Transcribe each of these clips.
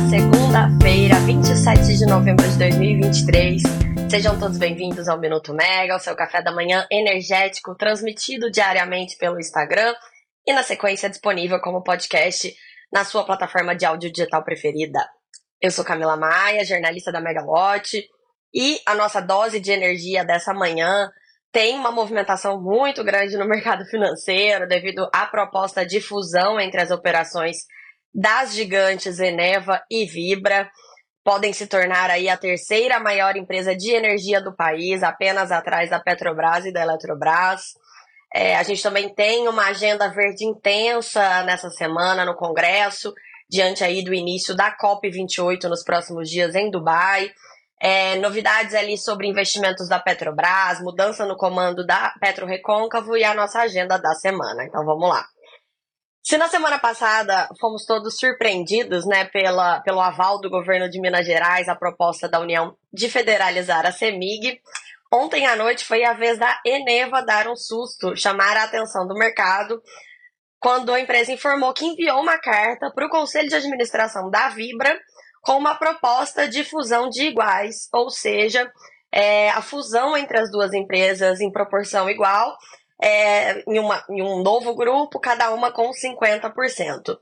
segunda-feira, 27 de novembro de 2023. Sejam todos bem-vindos ao Minuto Mega, o seu café da manhã energético, transmitido diariamente pelo Instagram e na sequência disponível como podcast na sua plataforma de áudio digital preferida. Eu sou Camila Maia, jornalista da Megawatt, e a nossa dose de energia dessa manhã tem uma movimentação muito grande no mercado financeiro devido à proposta de fusão entre as operações das gigantes Eneva e Vibra. Podem se tornar aí a terceira maior empresa de energia do país, apenas atrás da Petrobras e da Eletrobras. É, a gente também tem uma agenda verde intensa nessa semana no Congresso, diante aí do início da COP28 nos próximos dias em Dubai. É, novidades ali sobre investimentos da Petrobras, mudança no comando da Petro Recôncavo e a nossa agenda da semana. Então vamos lá. Se na semana passada fomos todos surpreendidos né, pela, pelo aval do governo de Minas Gerais à proposta da União de federalizar a CEMIG, ontem à noite foi a vez da Eneva dar um susto, chamar a atenção do mercado, quando a empresa informou que enviou uma carta para o Conselho de Administração da Vibra com uma proposta de fusão de iguais, ou seja, é, a fusão entre as duas empresas em proporção igual é, em, uma, em um novo grupo, cada uma com 50%.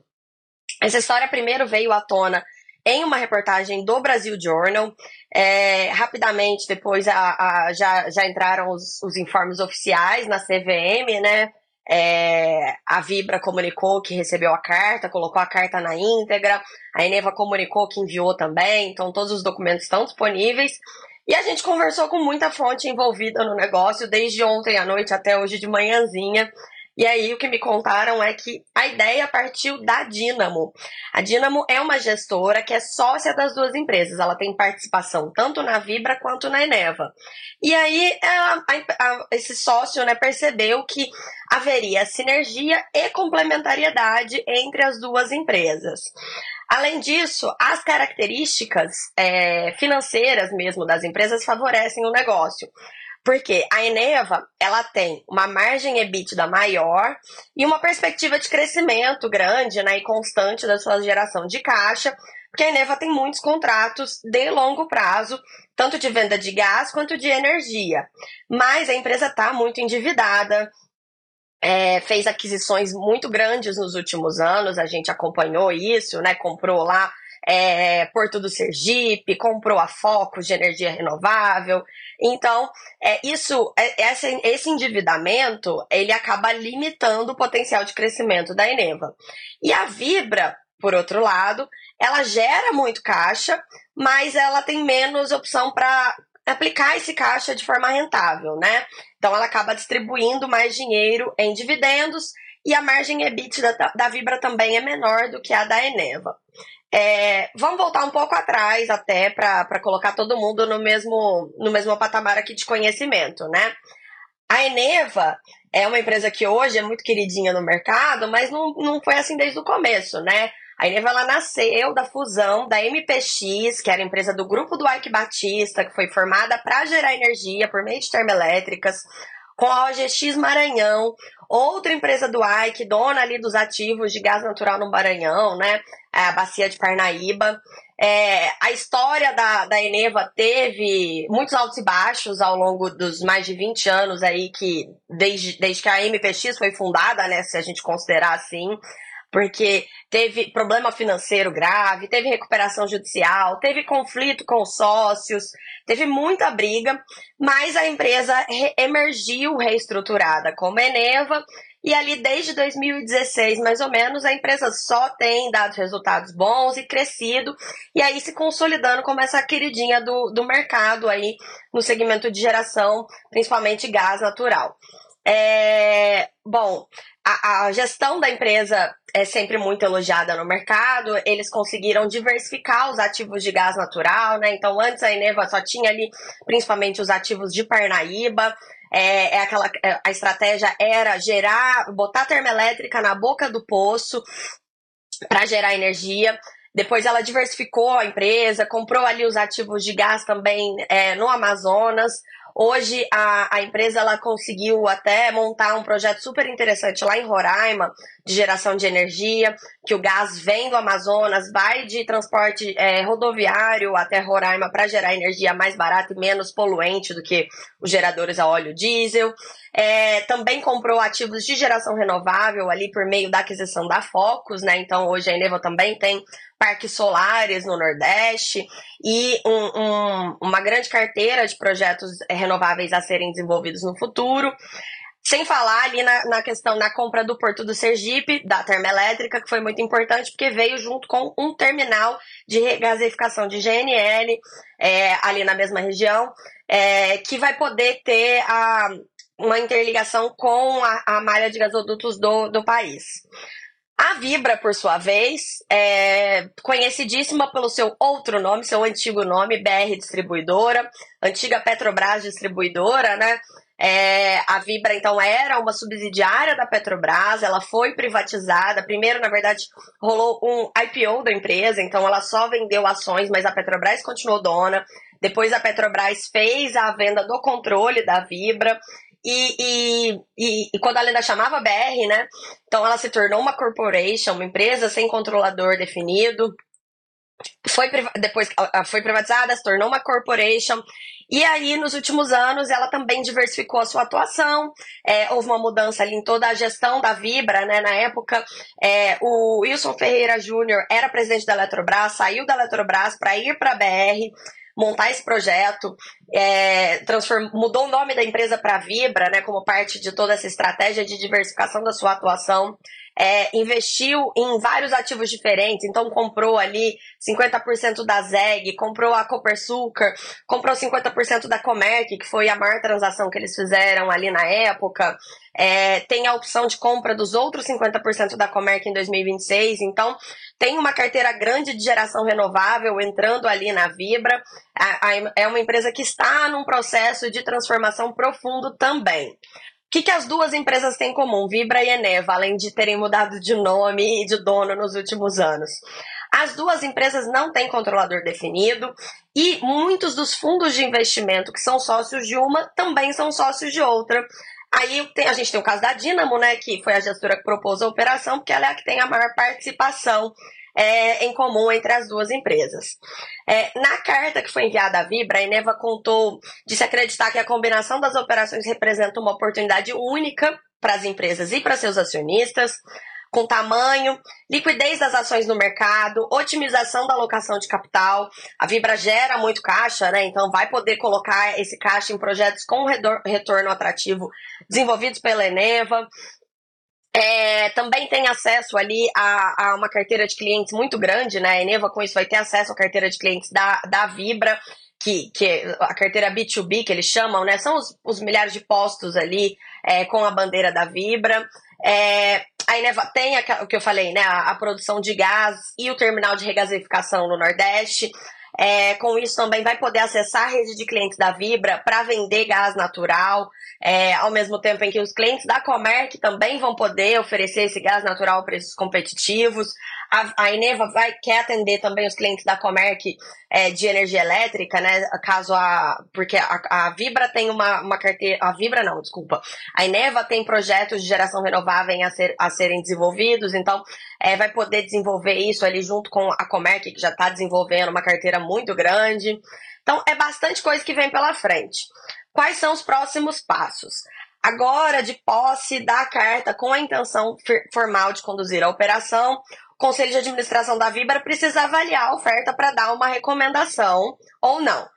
Essa história primeiro veio à tona em uma reportagem do Brasil Journal. É, rapidamente, depois a, a, já, já entraram os, os, informes oficiais na CVM, né? É, a Vibra comunicou que recebeu a carta, colocou a carta na íntegra, a Eneva comunicou que enviou também, então todos os documentos estão disponíveis. E a gente conversou com muita fonte envolvida no negócio, desde ontem à noite até hoje de manhãzinha. E aí o que me contaram é que a ideia partiu da Dynamo. A Dynamo é uma gestora que é sócia das duas empresas. Ela tem participação tanto na Vibra quanto na Eneva. E aí a, a, esse sócio né, percebeu que haveria sinergia e complementariedade entre as duas empresas. Além disso, as características é, financeiras mesmo das empresas favorecem o negócio. Porque a Eneva, ela tem uma margem EBITDA maior e uma perspectiva de crescimento grande né, e constante da sua geração de caixa, porque a Eneva tem muitos contratos de longo prazo, tanto de venda de gás quanto de energia. Mas a empresa está muito endividada, é, fez aquisições muito grandes nos últimos anos, a gente acompanhou isso, né? Comprou lá é, Porto do Sergipe, comprou a Focus de energia renovável. Então, é, isso, é, esse, esse endividamento, ele acaba limitando o potencial de crescimento da Eneva. E a Vibra, por outro lado, ela gera muito caixa, mas ela tem menos opção para aplicar esse caixa de forma rentável, né? Então ela acaba distribuindo mais dinheiro em dividendos e a margem EBITDA da, da Vibra também é menor do que a da Eneva. É, vamos voltar um pouco atrás até para colocar todo mundo no mesmo, no mesmo patamar aqui de conhecimento, né? A Eneva é uma empresa que hoje é muito queridinha no mercado, mas não, não foi assim desde o começo, né? A Eneva ela nasceu da fusão da MPX, que era a empresa do grupo do Ike Batista, que foi formada para gerar energia por meio de termoelétricas, com a OGX Maranhão, outra empresa do Ike, dona ali dos ativos de gás natural no Maranhão, né? A bacia de Parnaíba. É, a história da, da Eneva teve muitos altos e baixos ao longo dos mais de 20 anos aí que, desde, desde que a MPX foi fundada, né? Se a gente considerar assim porque teve problema financeiro grave, teve recuperação judicial, teve conflito com os sócios, teve muita briga, mas a empresa re emergiu reestruturada como Eneva e ali desde 2016, mais ou menos, a empresa só tem dado resultados bons e crescido, e aí se consolidando como essa queridinha do, do mercado aí no segmento de geração, principalmente gás natural. É, bom, a, a, gestão da empresa é sempre muito elogiada no mercado. Eles conseguiram diversificar os ativos de gás natural, né? Então, antes a Eneva só tinha ali principalmente os ativos de Parnaíba. É, é aquela, é, a estratégia era gerar, botar termoelétrica na boca do poço para gerar energia. Depois ela diversificou a empresa, comprou ali os ativos de gás também é, no Amazonas. Hoje a, a empresa ela conseguiu até montar um projeto super interessante lá em Roraima de geração de energia, que o gás vem do Amazonas, vai de transporte é, rodoviário até Roraima para gerar energia mais barata e menos poluente do que os geradores a óleo diesel. É, também comprou ativos de geração renovável ali por meio da aquisição da Focus, né? Então hoje a Eneva também tem parques solares no Nordeste e um, um, uma grande carteira de projetos renováveis a serem desenvolvidos no futuro. Sem falar ali na, na, questão da compra do Porto do Sergipe, da termoelétrica, que foi muito importante, porque veio junto com um terminal de regasificação de GNL é, ali na mesma região, é, que vai poder ter a, uma interligação com a, a malha de gasodutos do, do país. A Vibra, por sua vez, é conhecidíssima pelo seu outro nome, seu antigo nome, BR Distribuidora, antiga Petrobras Distribuidora, né? É, a Vibra, então, era uma subsidiária da Petrobras, ela foi privatizada. Primeiro, na verdade, rolou um IPO da empresa, então ela só vendeu ações, mas a Petrobras continuou dona. Depois, a Petrobras fez a venda do controle da Vibra. E, e, e, e, quando ela ainda chamava BR, né? Então ela se tornou uma corporation, uma empresa sem controlador definido. Foi depois foi privatizada, se tornou uma corporation. E aí, nos últimos anos, ela também diversificou a sua atuação. É, houve uma mudança ali em toda a gestão da Vibra, né? Na época, é, o Wilson Ferreira Júnior era presidente da Eletrobras, saiu da Eletrobras para ir para a BR montar esse projeto, é, mudou o nome da empresa para Vibra, né, como parte de toda essa estratégia de diversificação da sua atuação é, investiu em vários ativos diferentes, então comprou ali 50% da ZEG, comprou a Copersucar, comprou 50% da Comerc, que foi a maior transação que eles fizeram ali na época. É, tem a opção de compra dos outros 50% da Comerc em 2026, então tem uma carteira grande de geração renovável entrando ali na Vibra. É uma empresa que está num processo de transformação profundo também que, que as duas empresas têm em comum, Vibra e Eneva, além de terem mudado de nome e de dono nos últimos anos? As duas empresas não têm controlador definido e muitos dos fundos de investimento que são sócios de uma também são sócios de outra. Aí a gente tem o caso da Dynamo, né, que foi a gestora que propôs a operação, porque ela é a que tem a maior participação é, em comum entre as duas empresas. É, na carta que foi enviada à Vibra, a Eneva contou de se acreditar que a combinação das operações representa uma oportunidade única para as empresas e para seus acionistas, com tamanho, liquidez das ações no mercado, otimização da alocação de capital. A Vibra gera muito caixa, né? Então vai poder colocar esse caixa em projetos com retorno atrativo desenvolvidos pela Eneva. É, também tem acesso ali a, a, uma carteira de clientes muito grande, né? A Eneva com isso vai ter acesso à carteira de clientes da, da Vibra, que, que a carteira B2B que eles chamam, né? São os, os milhares de postos ali é, com a bandeira da Vibra. É, a Eneva tem a, o que eu falei, né? A, a, produção de gás e o terminal de regasificação no Nordeste. É, com isso também vai poder acessar a rede de clientes da Vibra para vender gás natural, é, ao mesmo tempo em que os clientes da Comerc também vão poder oferecer esse gás natural a preços competitivos. A, a vai, quer atender também os clientes da Comerc é, de energia elétrica, né? Caso a. Porque a, a Vibra tem uma, uma carteira. A Vibra não, desculpa. A Eneva tem projetos de geração renovável a, ser, a serem desenvolvidos, então é, vai poder desenvolver isso ali junto com a Comerc, que já está desenvolvendo uma carteira muito grande. Então, é bastante coisa que vem pela frente. Quais são os próximos passos? Agora, de posse da carta com a intenção formal de conduzir a operação, o Conselho de Administração da Vibra precisa avaliar a oferta para dar uma recomendação ou não.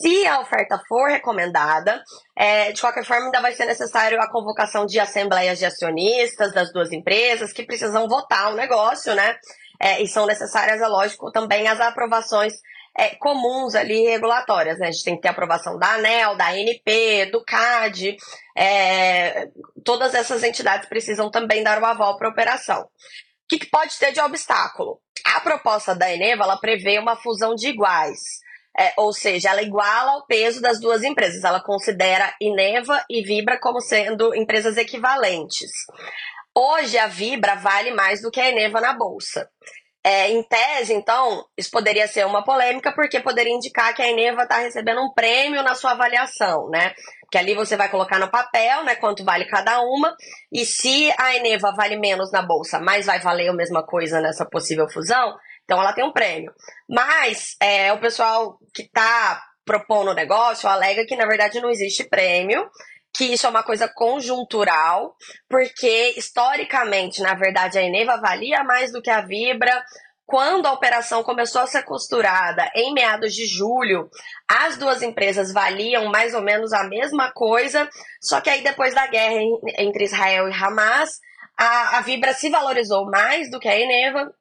Se a oferta for recomendada, é, de qualquer forma, ainda vai ser necessário a convocação de assembleias de acionistas das duas empresas que precisam votar o negócio, né? É, e são necessárias, é lógico, também as aprovações é, comuns ali regulatórias, né? A gente tem que ter aprovação da ANEL, da ANP, do CAD, é, todas essas entidades precisam também dar o aval para a operação. O que, que, pode ter de obstáculo? A proposta da Eneva ela prevê uma fusão de iguais. É, ou seja, ela iguala o peso das duas empresas. Ela considera Eneva e Vibra como sendo empresas equivalentes. Hoje a Vibra vale mais do que a Eneva na bolsa. É, em tese, então, isso poderia ser uma polêmica, porque poderia indicar que a Eneva está recebendo um prêmio na sua avaliação, né? Que ali você vai colocar no papel, né, quanto vale cada uma, e se a Eneva vale menos na bolsa, mas vai valer a mesma coisa nessa possível fusão, então ela tem um prêmio. Mas é, o pessoal que está propondo o negócio alega que na verdade não existe prêmio, que isso é uma coisa conjuntural, porque historicamente, na verdade, a Eneva valia mais do que a Vibra. Quando a operação começou a ser costurada em meados de julho, as duas empresas valiam mais ou menos a mesma coisa, só que aí depois da guerra entre Israel e Hamas, a, a Vibra se valorizou mais do que a Eneva,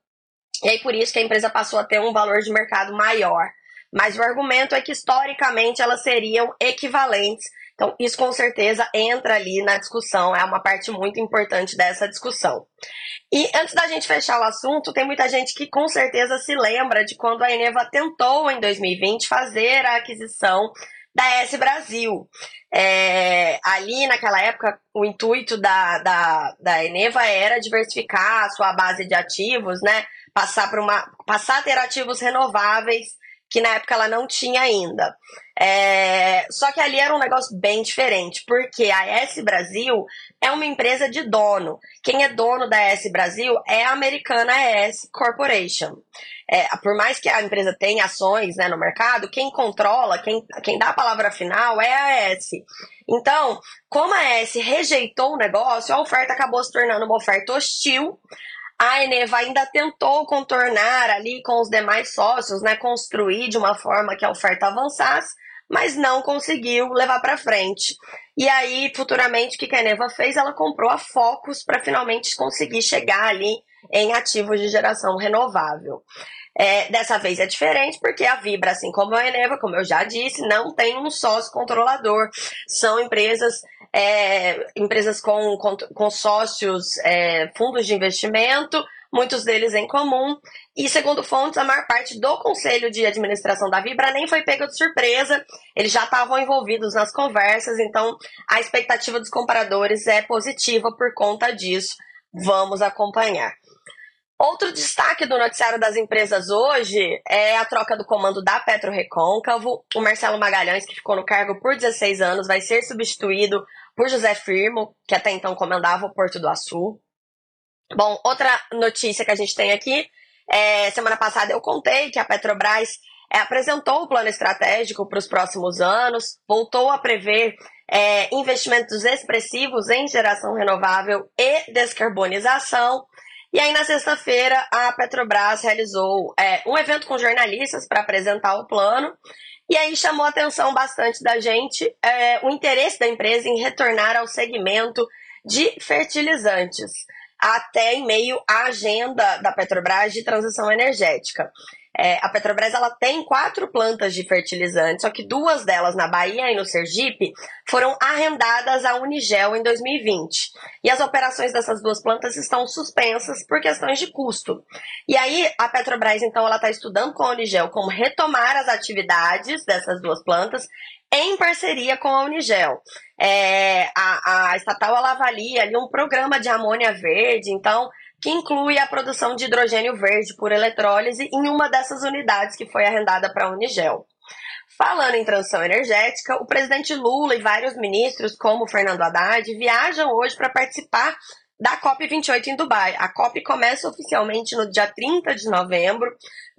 e aí por isso que a empresa passou a ter um valor de mercado maior. Mas o argumento é que historicamente elas seriam equivalentes então, isso com certeza entra ali na discussão, é uma parte muito importante dessa discussão. E antes da gente fechar o assunto, tem muita gente que com certeza se lembra de quando a Eneva tentou, em 2020, fazer a aquisição da S Brasil. É, ali naquela época, o intuito da, da, da Eneva era diversificar a sua base de ativos, né? Passar, uma, passar a ter ativos renováveis que na época ela não tinha ainda. É... Só que ali era um negócio bem diferente, porque a S Brasil é uma empresa de dono. Quem é dono da S Brasil é a americana S Corporation. É, por mais que a empresa tenha ações né, no mercado, quem controla, quem, quem dá a palavra final é a S. Então, como a S rejeitou o negócio, a oferta acabou se tornando uma oferta hostil a Eneva ainda tentou contornar ali com os demais sócios, né, construir de uma forma que a oferta avançasse, mas não conseguiu levar para frente. E aí, futuramente, o que a Eneva fez? Ela comprou a Focus para finalmente conseguir chegar ali em ativos de geração renovável. É, dessa vez é diferente porque a Vibra, assim como a Eneva, como eu já disse, não tem um sócio controlador. São empresas é, empresas com, com, com sócios, é, fundos de investimento, muitos deles em comum. E segundo fontes, a maior parte do conselho de administração da Vibra nem foi pega de surpresa, eles já estavam envolvidos nas conversas, então a expectativa dos compradores é positiva por conta disso. Vamos acompanhar. Outro destaque do noticiário das empresas hoje é a troca do comando da Petro Recôncavo. O Marcelo Magalhães, que ficou no cargo por 16 anos, vai ser substituído por José Firmo, que até então comandava o Porto do Açu. Bom, outra notícia que a gente tem aqui, é, semana passada eu contei que a Petrobras é, apresentou o plano estratégico para os próximos anos, voltou a prever é, investimentos expressivos em geração renovável e descarbonização. E aí, na sexta-feira, a Petrobras realizou é, um evento com jornalistas para apresentar o plano. E aí chamou a atenção bastante da gente é, o interesse da empresa em retornar ao segmento de fertilizantes, até em meio à agenda da Petrobras de transição energética. É, a Petrobras ela tem quatro plantas de fertilizantes, só que duas delas na Bahia e no Sergipe foram arrendadas à Unigel em 2020. E as operações dessas duas plantas estão suspensas por questões de custo. E aí a Petrobras então ela está estudando com a Unigel como retomar as atividades dessas duas plantas em parceria com a Unigel. É, a, a estatal ela avalia ali um programa de amônia verde, então que inclui a produção de hidrogênio verde por eletrólise em uma dessas unidades que foi arrendada para a Unigel. Falando em transição energética, o presidente Lula e vários ministros, como Fernando Haddad, viajam hoje para participar da COP28 em Dubai. A COP começa oficialmente no dia 30 de novembro,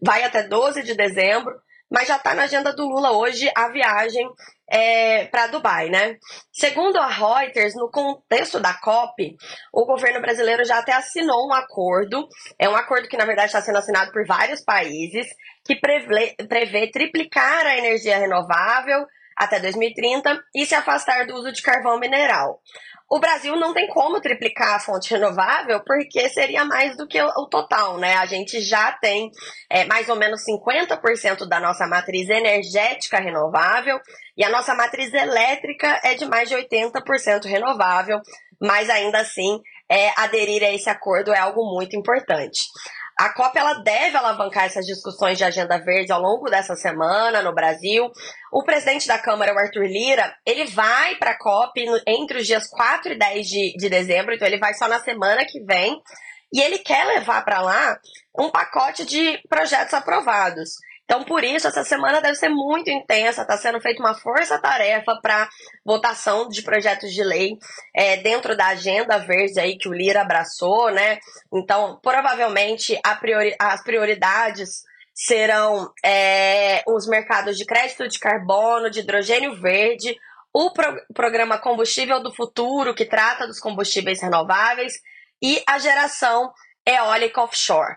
vai até 12 de dezembro, mas já está na agenda do Lula hoje a viagem é, para Dubai, né? Segundo a Reuters, no contexto da COP, o governo brasileiro já até assinou um acordo, é um acordo que na verdade está sendo assinado por vários países, que prevê, prevê triplicar a energia renovável até 2030 e se afastar do uso de carvão mineral. O Brasil não tem como triplicar a fonte renovável, porque seria mais do que o total, né? A gente já tem é, mais ou menos 50% da nossa matriz energética renovável e a nossa matriz elétrica é de mais de 80% renovável, mas ainda assim, é, aderir a esse acordo é algo muito importante. A COP ela deve alavancar essas discussões de agenda verde ao longo dessa semana no Brasil. O presidente da Câmara, o Arthur Lira, ele vai para a COP entre os dias 4 e 10 de, de dezembro, então ele vai só na semana que vem. e ele quer levar para lá um pacote de projetos aprovados. Então, por isso, essa semana deve ser muito intensa. Está sendo feita uma força-tarefa para votação de projetos de lei é, dentro da agenda verde aí que o Lira abraçou, né? Então, provavelmente, priori as prioridades serão é, os mercados de crédito de carbono, de hidrogênio verde, o pro programa Combustível do Futuro, que trata dos combustíveis renováveis, e a geração eólica offshore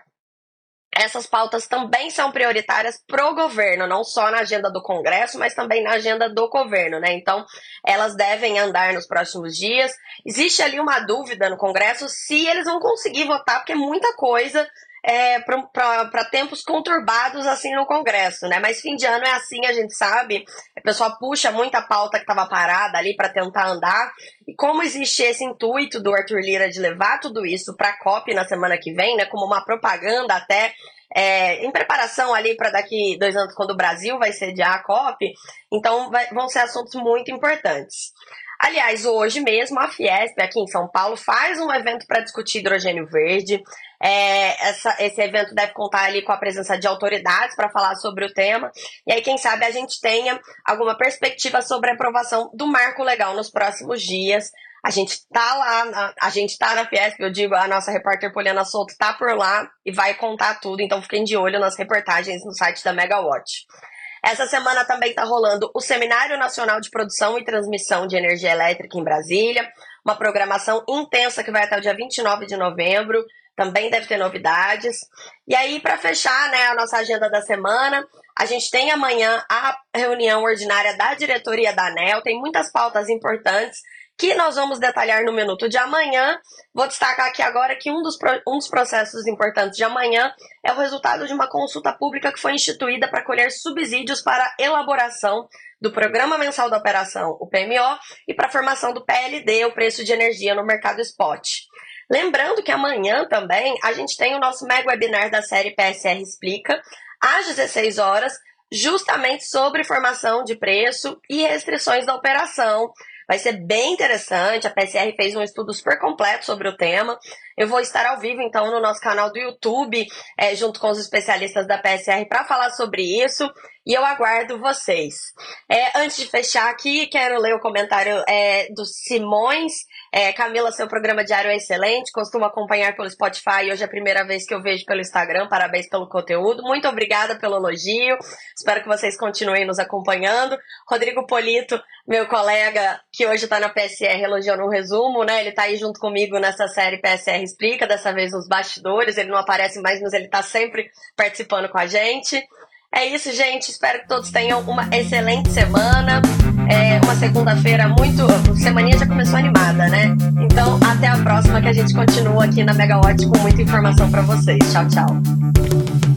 essas pautas também são prioritárias para o governo, não só na agenda do Congresso, mas também na agenda do governo, né? Então, elas devem andar nos próximos dias. Existe ali uma dúvida no Congresso se eles vão conseguir votar, porque é muita coisa é, para tempos conturbados assim no Congresso, né? Mas fim de ano é assim, a gente sabe. A pessoa puxa muita pauta que estava parada ali para tentar andar. E como existe esse intuito do Arthur Lira de levar tudo isso para a COP na semana que vem, né? Como uma propaganda até é, em preparação ali para daqui dois anos, quando o Brasil vai sediar a COP, então vai, vão ser assuntos muito importantes. Aliás, hoje mesmo a Fiesp, aqui em São Paulo, faz um evento para discutir hidrogênio verde. É, essa, esse evento deve contar ali com a presença de autoridades para falar sobre o tema. E aí, quem sabe, a gente tenha alguma perspectiva sobre a aprovação do marco legal nos próximos dias. A gente tá lá, a gente tá na Fiesp, eu digo, a nossa repórter Poliana Souto tá por lá e vai contar tudo, então fiquem de olho nas reportagens no site da Megawatt. Essa semana também está rolando o Seminário Nacional de Produção e Transmissão de Energia Elétrica em Brasília, uma programação intensa que vai até o dia 29 de novembro. Também deve ter novidades. E aí, para fechar né, a nossa agenda da semana, a gente tem amanhã a reunião ordinária da diretoria da ANEL. Tem muitas pautas importantes que nós vamos detalhar no minuto de amanhã. Vou destacar aqui agora que um dos, um dos processos importantes de amanhã é o resultado de uma consulta pública que foi instituída para colher subsídios para elaboração do Programa Mensal da Operação, o PMO, e para a formação do PLD, o preço de energia no mercado spot. Lembrando que amanhã também a gente tem o nosso mega webinar da série PSR Explica, às 16 horas, justamente sobre formação de preço e restrições da operação Vai ser bem interessante. A PSR fez um estudo super completo sobre o tema. Eu vou estar ao vivo, então, no nosso canal do YouTube, é, junto com os especialistas da PSR, para falar sobre isso. E eu aguardo vocês. É, antes de fechar aqui, quero ler o comentário é, do Simões. É, Camila, seu programa diário é excelente. Costumo acompanhar pelo Spotify. Hoje é a primeira vez que eu vejo pelo Instagram. Parabéns pelo conteúdo. Muito obrigada pelo elogio. Espero que vocês continuem nos acompanhando. Rodrigo Polito, meu colega, que hoje está na PSR, elogiou no resumo, né? Ele está aí junto comigo nessa série PSR Explica, dessa vez nos bastidores. Ele não aparece mais, mas ele está sempre participando com a gente. É isso, gente. Espero que todos tenham uma excelente semana. É uma segunda-feira muito. Semaninha já começou animada, né? Então, até a próxima que a gente continua aqui na Megawatt com muita informação para vocês. Tchau, tchau.